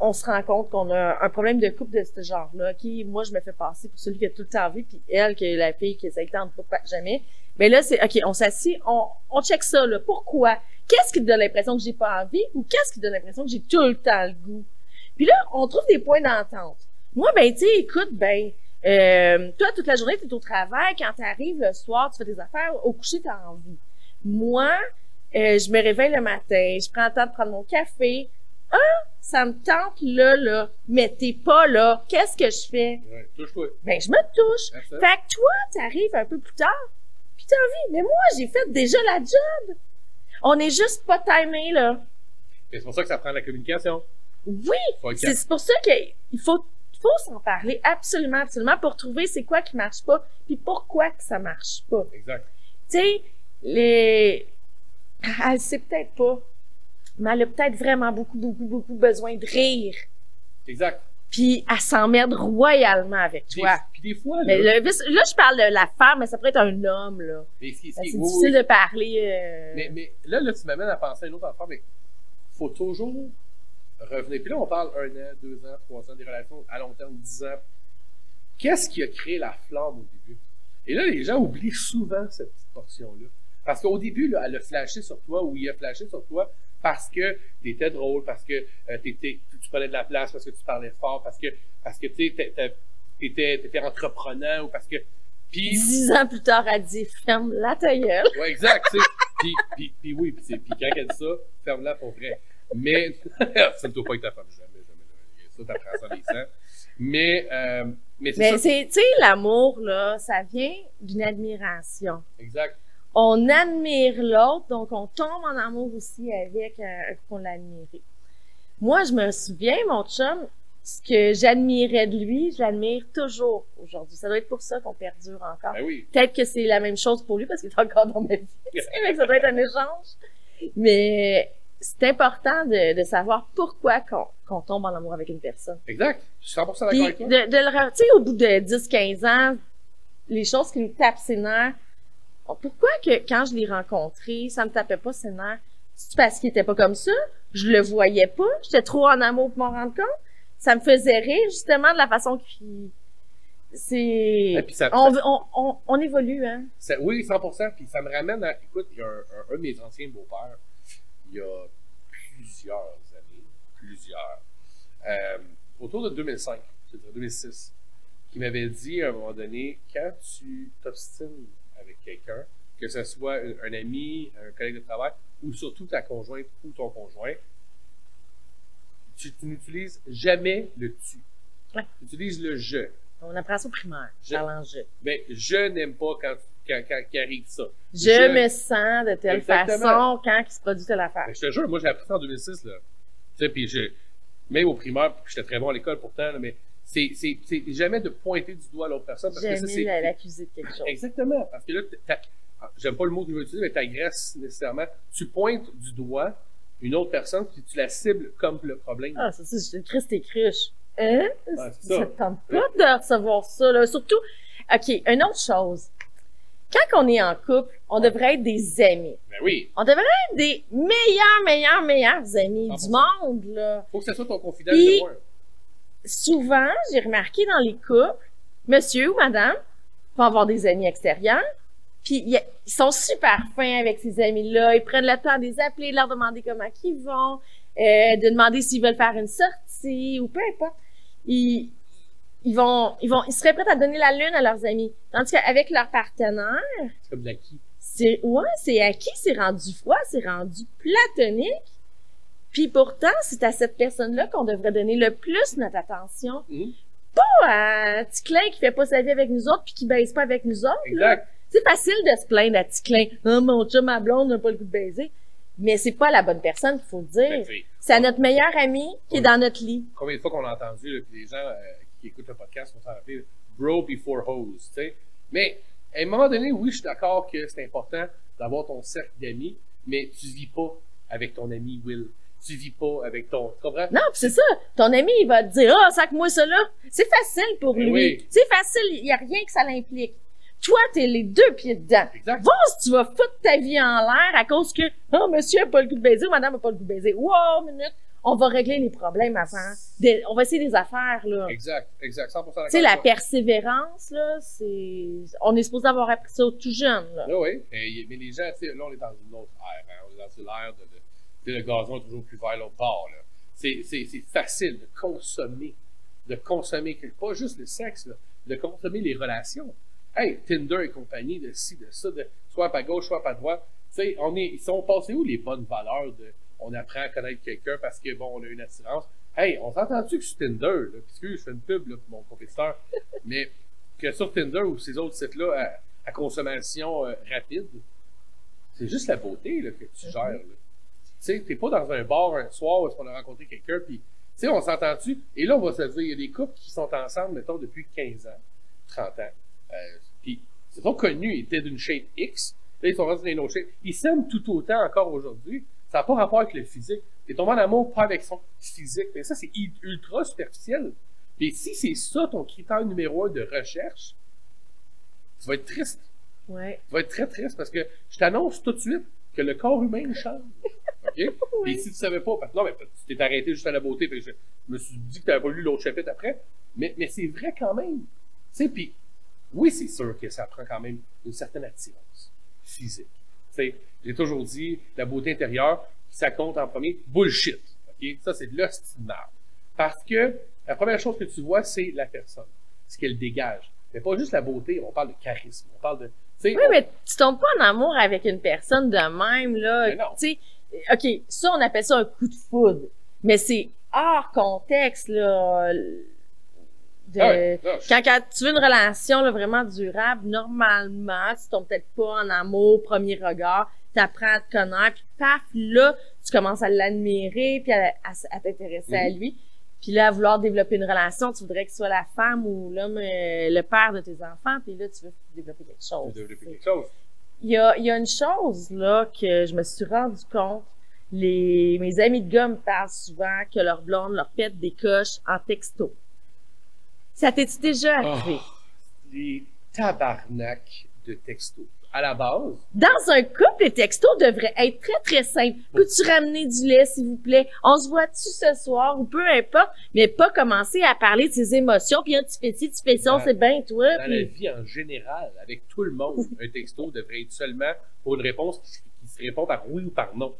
on, on se rend compte qu'on a un problème de couple de ce genre-là, qui moi, je me fais passer pour celui qui a tout le temps envie, puis elle, qui est la fille qui essaie en pas jamais. Mais là, c'est, OK, on s'assied, on, on check ça, là. Pourquoi? Qu'est-ce qui te donne l'impression que j'ai pas envie ou qu'est-ce qui te donne l'impression que j'ai tout le temps le goût? Puis là, on trouve des points d'entente. Moi, ben, tu sais, écoute, ben, euh, toi, toute la journée, tu es au travail. Quand tu arrives le soir, tu fais des affaires. Au coucher, tu as envie. Moi, euh, je me réveille le matin, je prends le temps de prendre mon café. Ah, ça me tente là, là. Mais t'es pas là. Qu'est-ce que je fais? Ouais, touche-toi. Ben, je me touche. Fait que toi, t'arrives un peu plus tard, puis t'as envie. Mais moi, j'ai fait déjà la job. On est juste pas timé, là. C'est pour ça que ça prend la communication. Oui, c'est pour ça qu'il faut, faut s'en parler absolument, absolument pour trouver c'est quoi qui marche pas, puis pourquoi que ça marche pas. Exact. Tu sais, les... Elle sait peut-être pas, mais elle a peut-être vraiment beaucoup, beaucoup, beaucoup besoin de rire. Exact. Puis elle s'emmerde royalement avec toi. Puis des fois, Mais là, le- là, je parle de la femme, mais ça pourrait être un homme, là. mais Ben, C'est oui, difficile oui. de parler. euh, Mais, mais là, là, tu m'amènes à penser à une autre affaire, mais faut toujours revenir. Puis là, on parle un an, deux ans, trois ans, des relations à long terme, dix ans. Qu'est-ce qui a créé la flamme au début? Et là, les gens oublient souvent cette petite portion-là. Parce qu'au début, là, elle a flashé sur toi ou il a flashé sur toi parce que t'étais drôle, parce que euh, tu prenais de la place, parce que tu parlais fort, parce que, parce que tu t'étais, t'étais entreprenant ou parce que. Puis, Dix ans plus tard, elle dit ferme la ta gueule. Ouais, exact, tu. Puis, puis, puis oui, puis, puis quand elle dit ça, ferme-la pour vrai. Mais, doit pas être ta femme, jamais, jamais, jamais. Ça, t'apprends ça les sangs. Mais, euh, mais c'est Mais c'est, tu sais, l'amour, là, ça vient d'une admiration. Exact. On admire l'autre, donc on tombe en amour aussi avec euh, un qu'on l'a admiré. Moi, je me souviens, mon chum, ce que j'admirais de lui, je l'admire toujours aujourd'hui. Ça doit être pour ça qu'on perdure encore. Ben oui. Peut-être que c'est la même chose pour lui parce qu'il est encore dans ma vie. Mais ça doit être un échange. Mais c'est important de, de savoir pourquoi qu'on tombe en amour avec une personne. Exact. Je suis 100% d'accord avec toi. de, de le tu sais, au bout de 10-15 ans, les choses qui nous tapent ses nerfs, oh, pourquoi que quand je l'ai rencontré, ça me tapait pas ses nerfs? C'est parce qu'il était pas comme ça? Je le voyais pas? J'étais trop en amour pour m'en rendre compte? Ça me faisait rire, justement, de la façon qu'il... C'est... On, on, on, on évolue, hein? ça- oui, 100%. Puis ça me ramène à. Écoute, il y a un, un, un de mes anciens beaux-pères, il y a plusieurs années, plusieurs, euh, autour de 2005, c'est-à-dire 2006, qui m'avait dit à un moment donné quand tu t'obstines avec quelqu'un, que ce soit un, ami, un collègue de travail, ou surtout ta conjointe ou ton conjoint, tu, tu n'utilises jamais le tu. Ouais. Tu utilises le je. On apprend ça au primaire, Je- je. Mais je n'aime pas quand, quand, quand, quand arrive ça. Je, Je- me sens de telle Exactement. façon quand il se produit telle affaire. Ben, je te jure, moi j'ai appris ça en 2006 là. Tu sais, puis je- même au primaire, puis j'étais très bon à l'école pourtant, là, mais c'est c'est c'est jamais de pointer du doigt l'autre personne parce que ça J'aime c'est l'accuser de quelque chose. exactement parce que là ah, j'aime pas le mot que je veux utiliser mais t'agresses nécessairement. Tu pointes du doigt une autre personne puis tu la cibles comme le problème. Ah, c'est ça, je te Christ et cruche. Hein? Ouais, ça ça. te tente pas de recevoir ça, là. Surtout, OK, une autre chose. Quand on est en couple, on devrait être des amis. Ben oui, On devrait être des meilleurs, meilleurs, meilleurs amis Ah, du monde, là. faut que ce soit ton confident Puis- numéro un. Souvent, j'ai remarqué dans les couples, monsieur ou madame vont avoir des amis extérieurs, puis ils sont super fins avec ces amis-là. Ils prennent le temps de les appeler, de leur demander comment ils vont, euh, de demander s'ils veulent faire une sortie ou peu importe. Ils, ils vont, ils vont, ils seraient prêts à donner la lune à leurs amis. Tandis qu'avec leur partenaire, C'est comme l'acquis. c'est, ouais, c'est acquis, c'est rendu froid, c'est rendu platonique. Puis pourtant, c'est à cette personne-là qu'on devrait donner le plus notre attention. Mhm. Pas à un petit clin qui fait pas sa vie avec nous autres puis qui baise pas avec nous autres. Exact. C'est facile de se plaindre à petit clin. Ah, mon chum, ma blonde n'a pas le goût de baiser. Mais c'est pas la bonne personne qu'il faut le Ben, dire. c'est- C'est à notre meilleur ami qui est dans notre lit. combien de fois qu'on a entendu, là, puis les gens euh, qui écoutent le podcast vont s'en rappeler, bro before hose, tu sais. Mais, à un moment donné, oui, je suis d'accord que c'est important d'avoir ton cercle d'amis, mais tu vis pas avec ton ami Will. Tu vis pas avec ton, tu comprends? Non, pis c'est ça. Ton ami, il va te dire, ah, sac-moi ça là. C'est facile pour Ben lui. oui. C'est facile. Il y a rien que ça l'implique. Toi, t'es les deux pieds dedans. Exact. Si tu vas foutre ta vie en l'air à cause que, oh, monsieur a pas le goût de baiser madame a pas le goût de baiser. Wow, minute. On va régler les problèmes avant. Des- on va essayer des affaires, là. Exact, exact, 100% d'accord. Tu sais, la persévérance, là, c'est, on est supposé avoir appris ça tout jeune, là. Ah oui, et- mais les gens, tu sais, là, on est dans une autre ère. hein. On est dans une ère de. de sais, le gazon est toujours plus vers l'autre bord. là. C'est c'est- c'est facile de consommer. De consommer, pas juste le sexe, là, de consommer les relations. Hey, Tinder et compagnie, de ci, de ça, de soit à gauche, soit à droite. Tu sais, on est, ils sont passés où les bonnes valeurs de. On apprend à connaître quelqu'un parce que, bon, on a une attirance. Hey, on s'entend-tu que sur Tinder, là, puisque je fais une pub là, pour mon compétiteur, mais que sur Tinder ou ces autres sites-là à, à consommation euh, rapide, c'est juste la beauté là, que tu gères. là. Tu sais, t'es pas dans un bar un soir où est-ce qu'on a rencontré quelqu'un, puis, tu sais, on s'entend-tu? Et là, on va se dire, il y a des couples qui sont ensemble, mettons, depuis 15 ans, 30 ans. Euh, puis, ils sont connus, ils étaient d'une shape X, là, ils sont rendus dans une autre shape. Ils s'aiment tout autant encore aujourd'hui. Ça n'a pas rapport avec le physique. T'es tombé en amour pas avec son physique. Mais ça, c'est ultra superficiel. Puis si c'est ça ton critère numéro un de recherche, tu vas être triste. Ouais. Tu vas être très triste parce que je t'annonce tout de suite que le corps humain change. OK? Et si tu savais pas, parce que non, mais tu t'es arrêté juste à la beauté, je, je me suis dit que tu n'avais pas lu l'autre chapitre après, mais, mais c'est vrai quand même. Tu sais, puis oui, c'est sûr que ça prend quand même une certaine attirance physique. J'ai toujours dit, la beauté intérieure, ça compte en premier, bullshit. OK? Ça, c'est de merde. Parce que la première chose que tu vois, c'est la personne, ce qu'elle dégage. Mais pas juste la beauté, on parle de charisme, on parle de... Oui, on- mais tu tombes pas en amour avec une personne de même, là. Mais non. OK, ça, on appelle ça un coup de foudre. Mais c'est hors contexte, là. De... Ah ouais, Quand, quand tu veux une relation là, vraiment durable, normalement, tu tombes peut-être pas en amour, premier regard, t'apprends à te connaître, puis paf, là, tu commences à l'admirer, puis à, à s- à t'intéresser à Mhm. lui. Puis là, à vouloir développer une relation, tu voudrais que ce soit la femme ou l'homme, euh, le père de tes enfants, puis là, tu veux développer quelque chose. développer tu quelque chose. Il y a, il y a une chose, là, que je me suis rendu compte. Les, mes amis de gars me parlent souvent que leur blonde leur pète des coches en texto. Ça t'est-tu déjà arrivé? Oh, les tabarnak de textos. À la base, Dans un couple, les textos devraient être très, très simples. Peux-tu ramener du lait, s'il vous plaît? On se voit-tu ce soir? Ou peu importe. Mais pas commencer à parler de ses émotions. Puis un, tu fais ci, tu fais ça, c'est bien toi. dans la vie en général, avec tout le monde, un texto devrait être seulement pour une réponse qui, qui se répond par oui ou par non.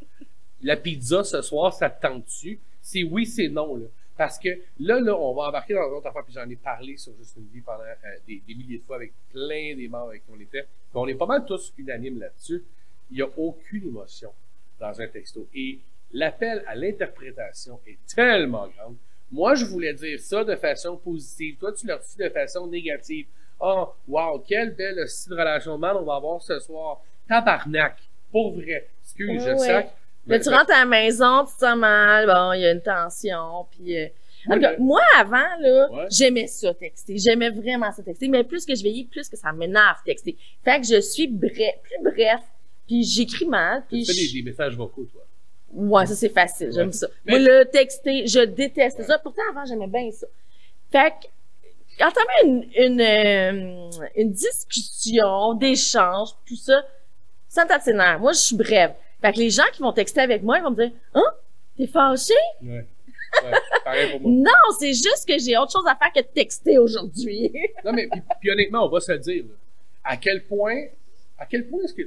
La pizza ce soir, ça te tente-tu? C'est oui, c'est non. Là. Parce que là, là, on va embarquer dans une autre affaire, puis j'en ai parlé sur Juste une vie pendant euh, des, des milliers de fois avec plein des membres avec qui on était. On est pas mal tous unanimes là-dessus. Il n'y a aucune émotion dans un texto. Et l'appel à l'interprétation est tellement grande. Moi, je voulais dire ça de façon positive. Toi, tu l'as reçu de façon négative. Oh, wow, quelle belle style de relation on va avoir ce soir. Tabarnak. Pour vrai. Excuse, Ouais, je sac. Mais- tu rentres à la maison, tu te sens mal, bon, il y a une tension, puis... euh, Oui, moi, avant, là, Ouais. j'aimais ça texter. J'aimais vraiment ça texter. Mais plus que je vieillis, plus que ça m'énerve texter. Fait que je suis bref, plus bref, puis j'écris mal, Tu puis fais des, messages vocaux, toi. Ouais, ça c'est facile, j'aime ça. Mais- Moi, le texter, je déteste ça. Pourtant, avant, j'aimais bien ça. Fait que, quand t'avais une, une, euh, une discussion, d'échange, tout ça, ça me. Moi, je suis brève. Fait que les gens qui vont texter avec moi, ils vont me dire, hein? T'es fâché? Ouais. Ouais, pareil pour moi. Non, c'est juste que j'ai autre chose à faire que de texter aujourd'hui. Non, mais puis, puis honnêtement, on va se le dire. là. À quel point, à quel point est-ce que.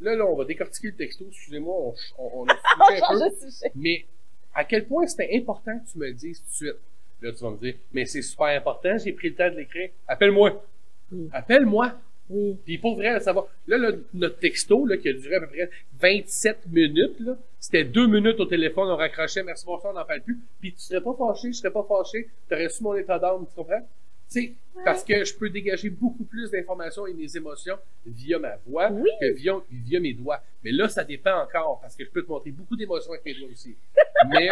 là, là, on va décortiquer le texto. Excusez-moi, on, on, on a switché un peu. Mais à quel point c'était important que tu me le dises tout de suite? Là, tu vas me dire, mais c'est super important, j'ai pris le temps de l'écrire. Appelle-moi. Appelle-moi. Oui. Puis pour vrai, ça va. Là, là, notre texto, là, qui a duré à peu près 27 minutes, là, c'était deux minutes au téléphone, on raccrochait, merci, bonsoir, on n'en parle plus. Puis tu serais pas fâché, je serais pas fâché, t'aurais su mon état d'âme, tu comprends? Tu sais, parce que je peux dégager beaucoup plus d'informations et mes émotions via ma voix Oui. que via, via mes doigts. Mais là, ça dépend encore, parce que je peux te montrer beaucoup d'émotions avec mes doigts aussi. Mais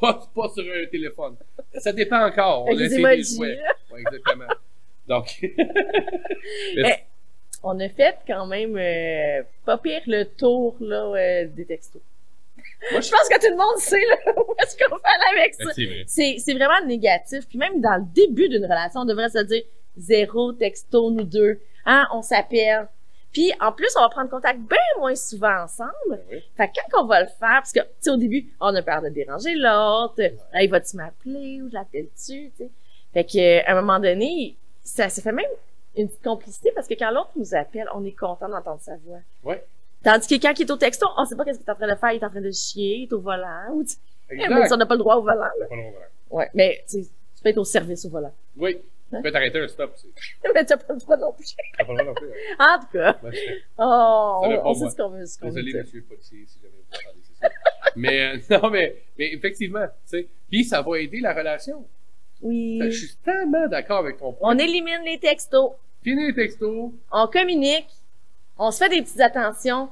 pas, pas sur un téléphone. Ça dépend encore. On a les essayé des jouets. Ouais, exactement. Donc, Eh, on a fait quand même euh, pas pire le tour là, euh, des textos. Moi, je pense que tout le monde sait là, où est-ce qu'on va aller avec ça. c'est vrai. Vraiment négatif. Puis même dans le début d'une relation, on devrait se dire zéro texto, nous deux. Hein, on s'appelle. Puis, en plus, on va prendre contact bien moins souvent ensemble. Ben oui. Fait que quand on va le faire, parce que, tu sais, au début, on a peur de déranger l'autre. Hey, vas-tu m'appeler ou je l'appelle-tu? Fait que, à un moment donné, ça, ça fait même une petite complicité parce que quand l'autre nous appelle, on est content d'entendre sa voix. Ouais. Tandis que quand il est au texto, on sait pas qu'est-ce qu'il est en train de faire, il est en train de chier, il est au volant, ou tu Exact. même si on n'a pas le droit au volant, là. Pas long, voilà. Ouais, mais, tu peux être au service au volant. Oui. Hein? Tu peux t'arrêter un stop aussi. mais t'as pas le droit non plus. T'as pas le droit non plus. hein. En tout cas, Ben, oh, on, sait ce qu'on veut, ce veut Désolé, dire. monsieur le policier, si jamais vous entendez ça. mais, euh, non, mais, mais effectivement, tu sais. Puis ça va aider la relation. Oui. Je suis tellement d'accord avec ton point. On élimine les textos. Fini les textos. on communique, on se fait des petites attentions.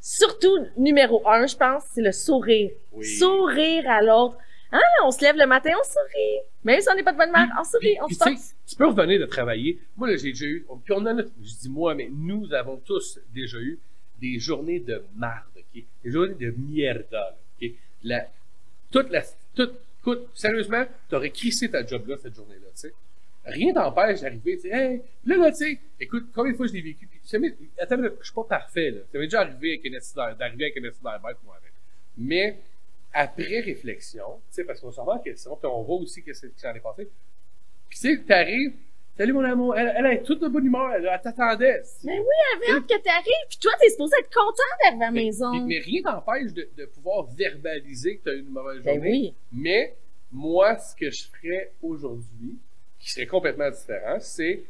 Surtout, numéro un, je pense, c'est le sourire. Oui. Sourire à l'autre. Hein, on se lève le matin, on sourit. Même si on n'est pas de bonne humeur, on sourit, on se tu peux revenir de travailler. Moi, là, j'ai déjà eu, puis on a, je dis moi, mais nous avons tous déjà eu des journées de marde, ok? Des journées de mierda, ok? La, toute la, toute, écoute, sérieusement, t'aurais crissé ta job là, cette journée-là, tu sais. Rien t'empêche d'arriver, tu sais, hey, là, là, tu sais, écoute, combien de fois je l'ai vécu, puis, attends, je suis pas parfait, là. Ça m'est déjà arrivé avec un accident, d'arriver avec un accident bête, moi. Mais, après réflexion, tu sais, parce qu'on s'en va en question, puis on voit aussi qu'est-ce qui s'en est passé. Puis tu sais, t'arrives, salut mon amour, elle, elle est toute de bonne humeur, elle, elle t'attendait. Mais oui, elle hâte que t'arrives, puis toi, t'es supposé être content d'arriver à la Mais, maison. mais rien t'empêche de, de pouvoir verbaliser que tu as eu une mauvaise Ben journée. oui. Mais moi, ce que je ferais aujourd'hui, qui serait complètement différent, c'est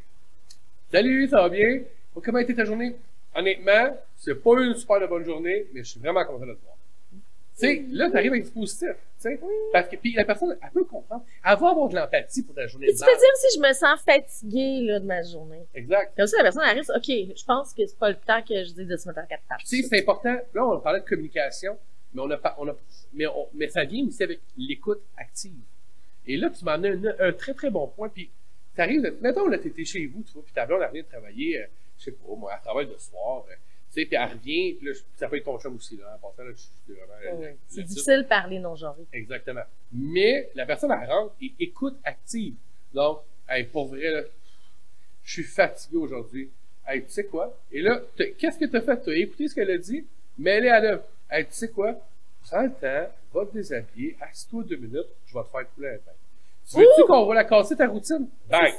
Salut, ça va bien? Comment a été ta journée? Honnêtement, c'est pas une super de bonne journée, mais je suis vraiment content de te voir. Tu sais, là, t'arrives avec du positif, tu sais. Parce que, puis la personne, elle peut comprendre. Elle va avoir de l'empathie pour ta journée Puis tu peux dire si je me sens fatiguée, là, de ma journée. Exact. Comme ça, la personne arrive, OK, je pense que c'est pas le temps que je dis de se mettre en quatre pattes. Tu sais, c'est important. Là, on parlait de communication, mais on a on a, mais, on- mais ça vient aussi avec l'écoute active. Et là, tu m'en as un, un très, très bon point. Puis, t'arrives, de- mettons, là, t'étais chez vous, tu vois, puis ta blonde, elle revient de travailler, euh, je sais pas, moi, elle travaille le soir, euh, tu sais, puis elle revient, puis là, ça peut être ton chum aussi, là, en passant, là, je suis vraiment... euh, Ouais. C'est difficile de parler non-genré. Exactement. Mais la personne, elle rentre et écoute active. Donc, hey, pour vrai, là, je suis fatigué aujourd'hui. Hey, tu sais quoi? Et là, t'as- qu'est-ce que tu as fait? Tu as écouté ce qu'elle a dit, mais elle est à l'œuvre. Hey, tu sais quoi? Prends le temps, va te déshabiller, assis-toi deux minutes, je vais te faire couler un bain. Tu veux-tu qu'on va la casser ta routine? Bang!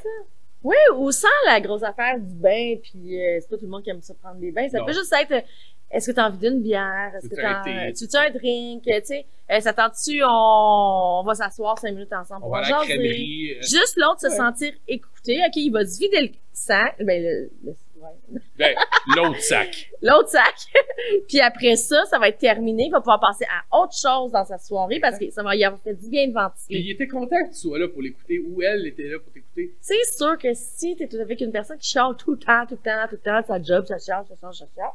Oui, ou sans la grosse affaire du bain, puis euh, c'est pas tout le monde qui aime ça prendre des bains. Ça Non. peut juste être, euh, est-ce que tu as envie d'une bière? Est-ce que t'as, tu veux un drink? Tu sais, euh, ça tente-tu, on, on va s'asseoir cinq minutes ensemble On pour va jaser. euh, Juste l'autre se sentir écouté. OK, il va se vider le sang, ben le, le- ouais. Ben, l'autre sac. l'autre sac. puis après ça, ça va être terminé. Il va pouvoir passer à autre chose dans sa soirée parce que ça va y avoir fait du bien de ventiler. il était content que tu sois là pour l'écouter, ou elle était là pour t'écouter. C'est sûr que si t'es avec une personne qui chiale tout le temps, tout le temps, tout le temps, sa job, ça chiale, ça change, ça chiale,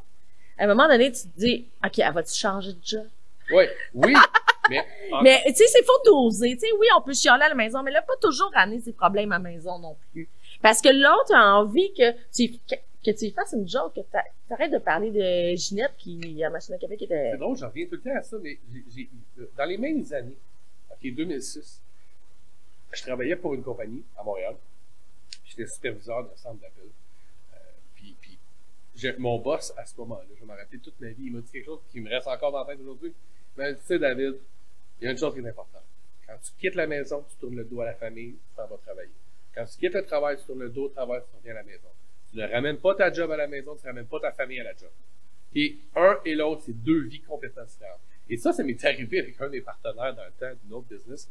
à un moment donné, tu te dis, OK, elle va-tu changer de job? Ouais, oui, mais, en- Mais, tu sais, c'est faut doser. Tu sais, oui, on peut chialer à la maison, mais là, pas toujours ramener ses problèmes à la maison non plus. Parce que l'autre a envie que tu, que, tu fasses une joke, que t'a- t'arrêtes de parler de Ginette qui, à machine à qui était... C'est drôle, j'en reviens tout le temps à ça, mais dans les mêmes années, ok, 2006, je travaillais pour une compagnie à Montréal. J'étais superviseur d'un centre d'appel. Euh, puis, puis mon boss, à ce moment-là, je m'en rappeler toute ma vie, il m'a dit quelque chose qui me reste encore dans la tête aujourd'hui. Il m'a dit, tu sais, David, il y a une chose qui est importante. Quand tu quittes la maison, tu tournes le dos à la famille, tu t'en vas travailler. Quand tu quittes le travail, tu tournes le dos au travail, tu reviens à la maison. Tu ne ramènes pas ta job à la maison, tu ne ramènes pas ta famille à la job. Et un et l'autre, c'est deux vies complètement différentes. Et ça, ça m'est arrivé avec un des partenaires dans le temps d'une autre business.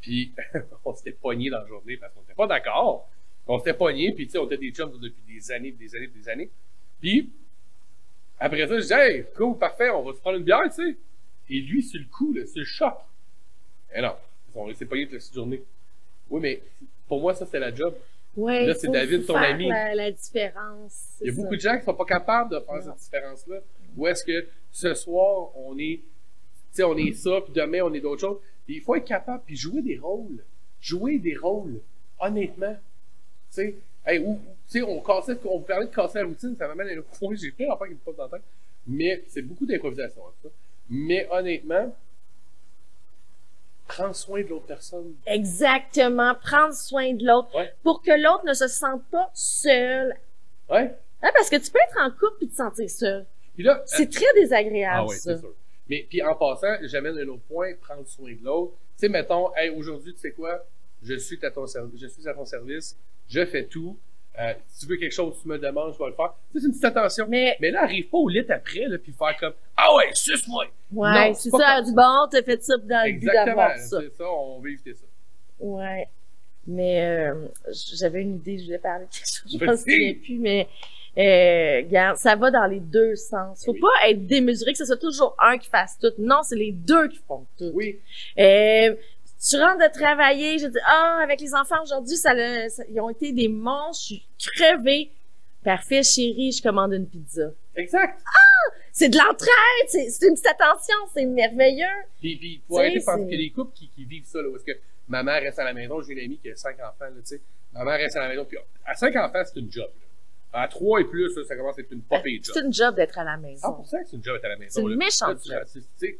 Puis, on s'était pognés dans la journée parce qu'on n'était pas d'accord. On s'était pognés, puis tu sais, on était des chums depuis des années, des années, des années. Puis, après ça, je dis, hey, cool, parfait, on va se prendre une bière, tu sais. Et lui, c'est le coup, là, c'est le choc. Et non, on s'est pognés toute la journée. Oui, mais pour moi, ça, c'était la job. Ouais, Là, c'est David, ton faire ami. La, la différence. Il y a beaucoup de gens qui sont pas capables de faire Non. cette différence-là. Ou est-ce que ce soir, on est, tu sais, on est ça, puis demain, on est d'autres choses. Il faut être capable, puis jouer des rôles. Jouer des rôles, honnêtement. Tu sais, hey, ou, ou, tu sais, on cassait, on parlait de casser la routine, ça m'amène à un point, j'ai plein d'enfants qui me passent dans la tête. Mais c'est beaucoup d'improvisation, hein, ça. Mais honnêtement, prendre soin de l'autre personne. Exactement. Prendre soin de l'autre. Ouais. Pour que l'autre ne se sente pas seul. Ouais. Hein, parce que tu peux être en couple et te sentir seul. Puis là, C'est très désagréable, Ah oui, ça. c'est sûr. Mais puis en passant, j'amène un autre point, prendre soin de l'autre. Tu sais, mettons, hey, aujourd'hui, tu sais quoi, je suis à ton service, je suis à ton service, je fais tout. Euh, si tu veux quelque chose, tu me demandes, je vais le faire. C'est une petite attention. Mais, Mais là, arrive pas au lit après, là, puis faire comme Ah ouais, suce-moi! ouais, c'est ça. Du bon, t'as fait ça dans le but Exactement. d'avoir ça. C'est ça, on veut éviter ça. Ouais. Mais euh, j'avais une idée, je voulais parler de quelque chose, je m'en souviens plus, mais euh, regarde, ça va dans les deux sens. Faut Oui. pas être démesuré que ce soit toujours un qui fasse tout. Non, c'est les deux qui font tout. Oui. Euh, tu rentres de travailler, je dis ah avec les enfants aujourd'hui ça, ça- ils ont été des monstres, je suis crevée. Parfait chérie, je commande une pizza. Exact. C'est de l'entraide, c'est c'est une petite attention, c'est merveilleux. Puis, puis sais, arrêter y a des couples qui, qui vivent ça, là, est-ce que ma mère reste à la maison, j'ai une amie qui a cinq enfants, là, tu sais. Ma mère reste à la maison, puis à cinq enfants, c'est une job, là. À trois et plus, ça commence à être une pas pire job. C'est une job d'être à la maison. 100% que c'est une job être à la maison. C'est une méchante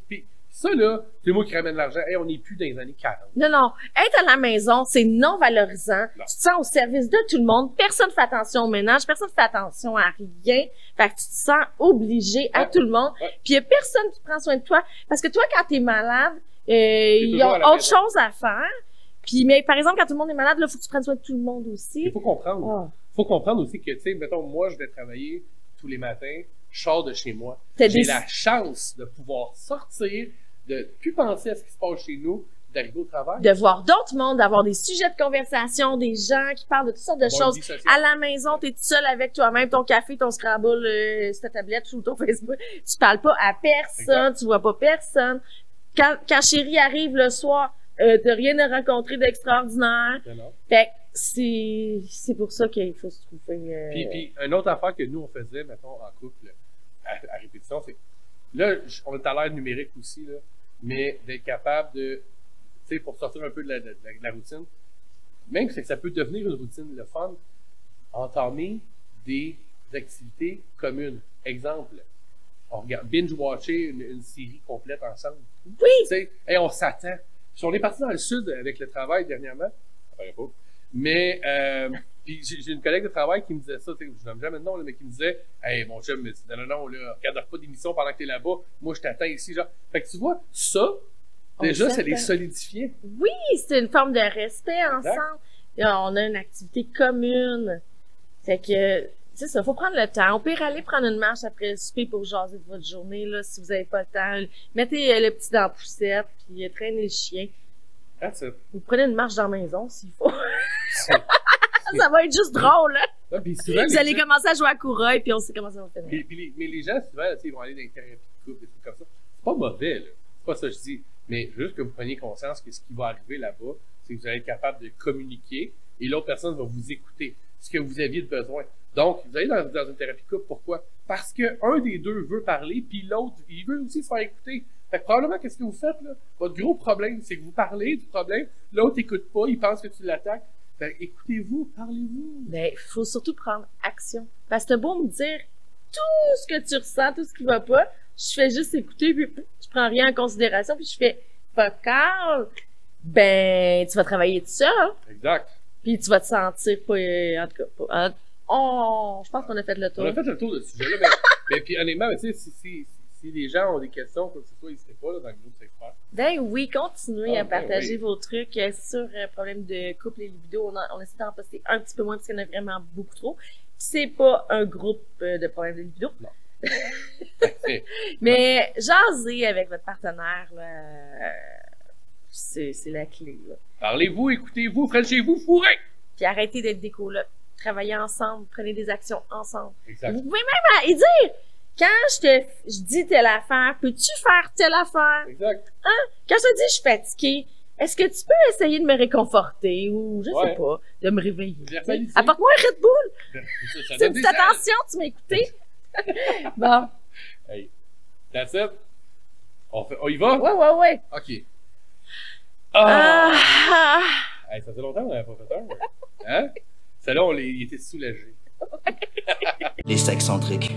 Puis ça, là, c'est moi qui ramène l'argent. Hey, on n'est plus dans les années 40. Non, non. Être à la maison, c'est non valorisant. Non. Tu te sens au service de tout le monde. Personne fait attention au ménage. Personne fait attention à rien. Fait que tu te sens obligé à Ouais. tout le monde. Ouais. Puis il y a personne qui prend soin de toi. Parce que toi, quand t'es malade, euh, ils ont autre maison. chose à faire. Puis, mais par exemple, quand tout le monde est malade, là, faut que tu prennes soin de tout le monde Il aussi. faut comprendre. Ah. faut comprendre aussi que, tu sais, mettons, moi, je vais travailler tous les matins, je sors de chez moi. J'ai des- la chance de pouvoir sortir, de plus penser à ce qui se passe chez nous, d'arriver au travail. De voir d'autres mondes, d'avoir des sujets de conversation, des gens qui parlent de toutes sortes de choses. À la maison, t'es tout seul avec toi-même, ton café, ton Scrabble, euh, ta tablette ou ton Facebook. Tu parles pas à personne, tu vois pas personne. Quand, quand chérie arrive le soir, euh, t'as rien à rencontrer d'extraordinaire. Fait que c'est, c'est pour ça qu'il faut se trouver, euh, Puis, puis, une autre affaire que nous, on faisait, mettons, en couple, à, à répétition, c'est. Là, on est à l'ère numérique aussi, là, mais d'être capable de. Tu sais, pour sortir un peu de la, de la- de la routine, même que ça peut devenir une routine, le fun, entamer des activités communes. Exemple, on regarde binge-watcher une, une série complète ensemble. Oui! Tu sais, hey, on s'attend. Si on est parti dans le sud avec le travail dernièrement, ça paraît pas. Mais euh, puis j'ai une collègue de travail qui me disait ça, je n'aime jamais le nom, là, mais qui me disait Hey, mon chum dit Non, non, non, là, regarde pas d'émission pendant que t'es là-bas, moi je t'attends ici, genre. Fait que tu vois, ça, déjà, ça s'attend. les solidifiait. Oui, c'est une forme de respect ensemble. On a une activité commune. Fait que, tu sais, ça, faut prendre le temps. On peut aller prendre une marche après le souper pour jaser de votre journée, là, si vous avez pas le temps. Mettez euh, le petit dans la poussette, puis euh, traînez le chien. That's it. Vous prenez une marche dans la maison, s'il faut. Ça va être juste drôle, hein? Souvent, Vous allez gens- commencer à jouer à coureuil, puis on sait comment ça va finir. Puis- puis les- mais les gens, souvent, ils vont aller dans les thérapies de couple, des trucs comme ça. C'est pas mauvais, là. C'est pas ça que je dis. Mais juste que vous preniez conscience que ce qui va arriver là-bas, c'est que vous allez être capable de communiquer et l'autre personne va vous écouter. Ce que vous aviez de besoin. Donc, vous allez dans, dans une thérapie de couple, pourquoi? Parce que un des deux veut parler, puis l'autre, il veut aussi se faire écouter. Fait que probablement, qu'est-ce que vous faites, là? Votre gros problème, c'est que vous parlez du problème, l'autre écoute pas, il pense que tu l'attaques. Que écoutez-vous, parlez-vous. Mais il faut surtout prendre action. Parce que beau me dire tout ce que tu ressens, tout ce qui va pas, je fais juste écouter, puis je prends rien en considération, puis je fais focal. Ben, tu vas travailler tout seul, Exact. puis tu vas te sentir pas, euh, en tout cas, pas, en- oh, je pense qu'on a fait le tour. On a fait le tour de ce sujet-là, mais, mais puis honnêtement, tu sais, si, si, si les gens ont des questions, quoi que ce soit, n'hésitez pas là, dans le groupe Frères. Ben oui, continuez Ah, à ben partager oui. vos trucs euh, sur euh, problème de couple et libido. On, essaie d'en poster un petit peu moins parce qu'il y en a vraiment beaucoup trop. Puis C'est pas un groupe euh, de problèmes de libido. C'est- Mais jaser avec votre partenaire, là, euh, c'est, la clé. Parlez-vous, écoutez-vous, chez-vous, fourrez! Puis arrêtez d'être des colocs. Travaillez ensemble, prenez des actions ensemble. Exact. Vous pouvez même aller dire, quand je te je dis telle affaire, peux-tu faire telle affaire? Exact. Quand je te dis je suis fatiguée, est-ce que tu peux essayer de me réconforter ou je Ouais. sais pas, de me réveiller? Apporte-moi un Red Bull! C'est une attention, tu m'as écouté? bon, Hey. That's it? On, fait, on y va? ouais, ouais, ouais. OK. Ah! Ah, Hey, ça fait longtemps qu'on n'avait pas fait un. Hein? Celle-là, on les, il était soulagé. Les sexcentriques